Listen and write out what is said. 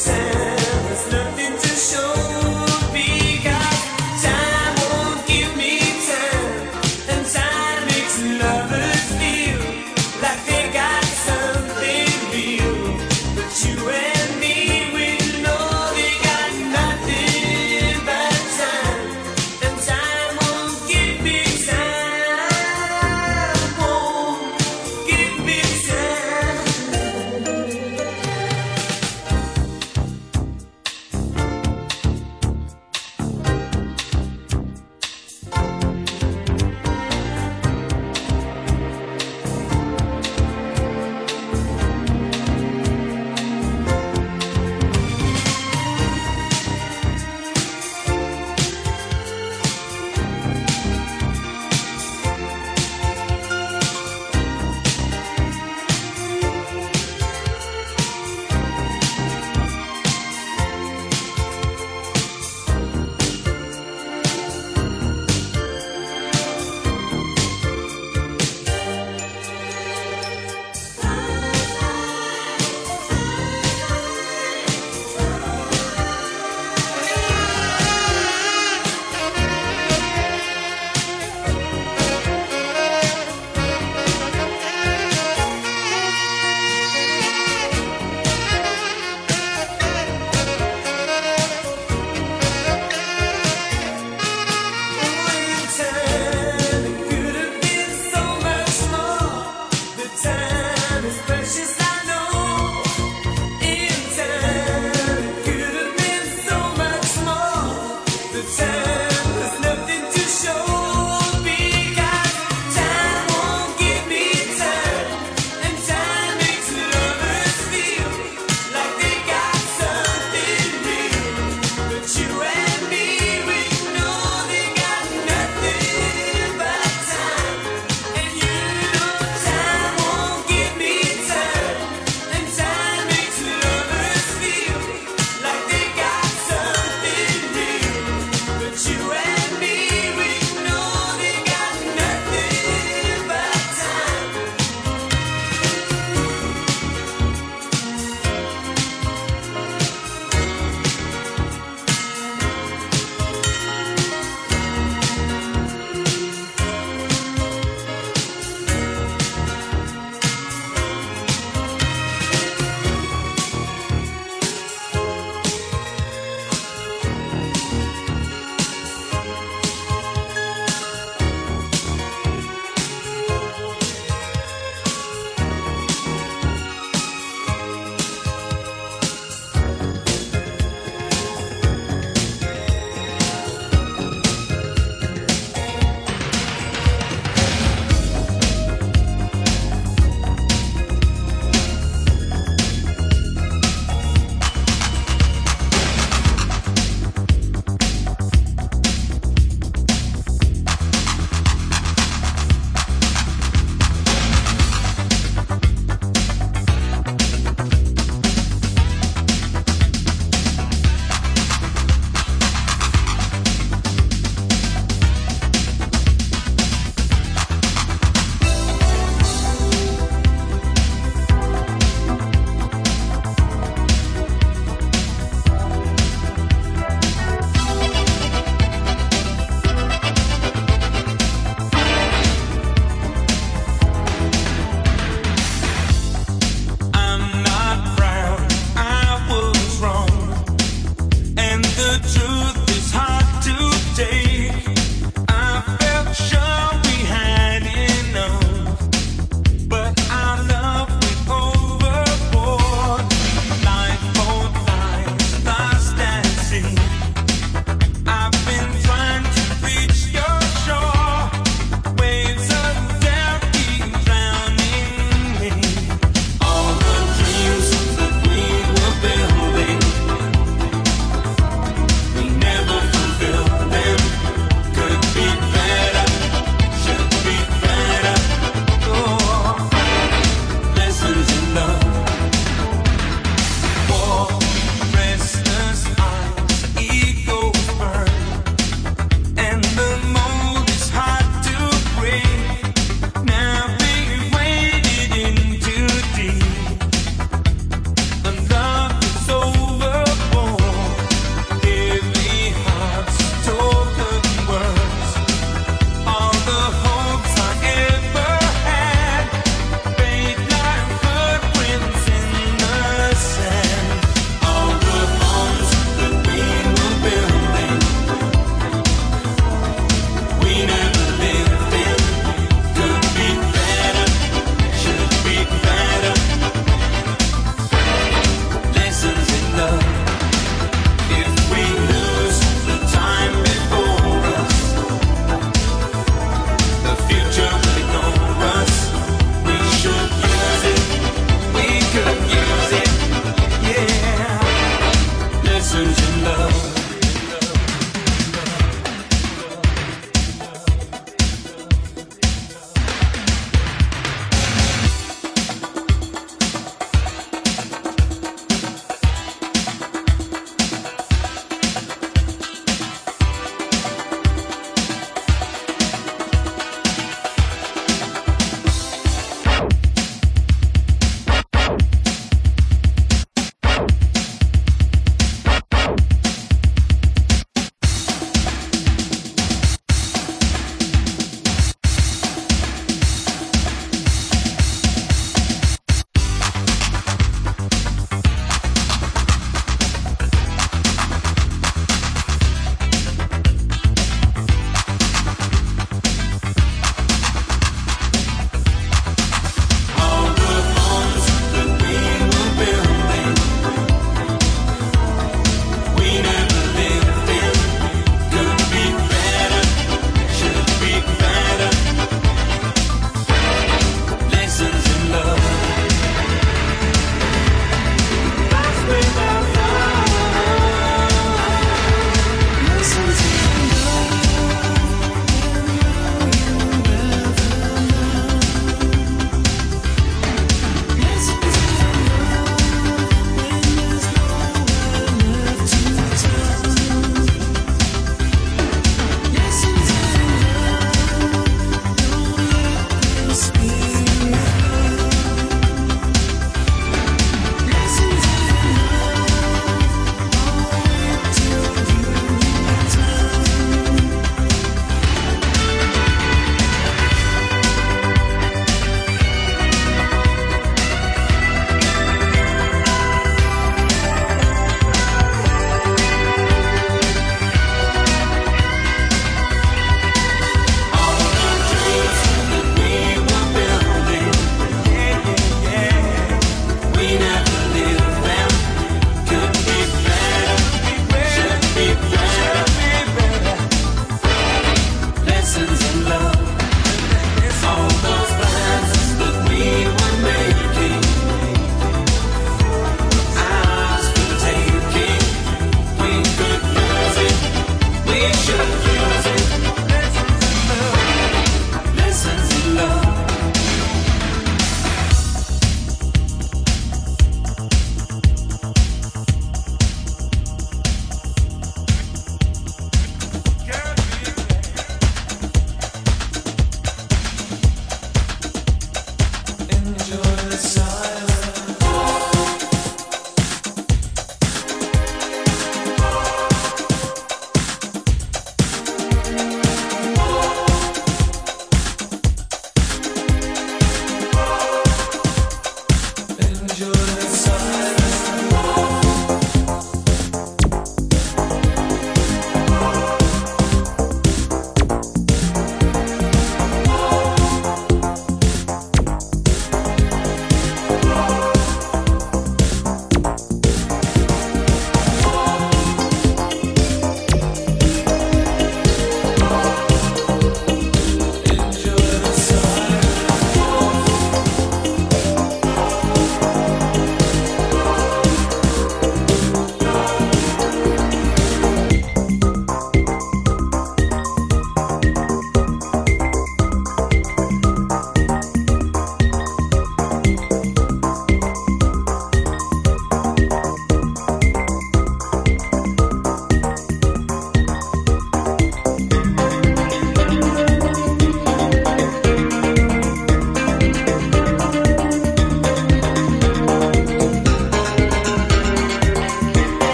sand.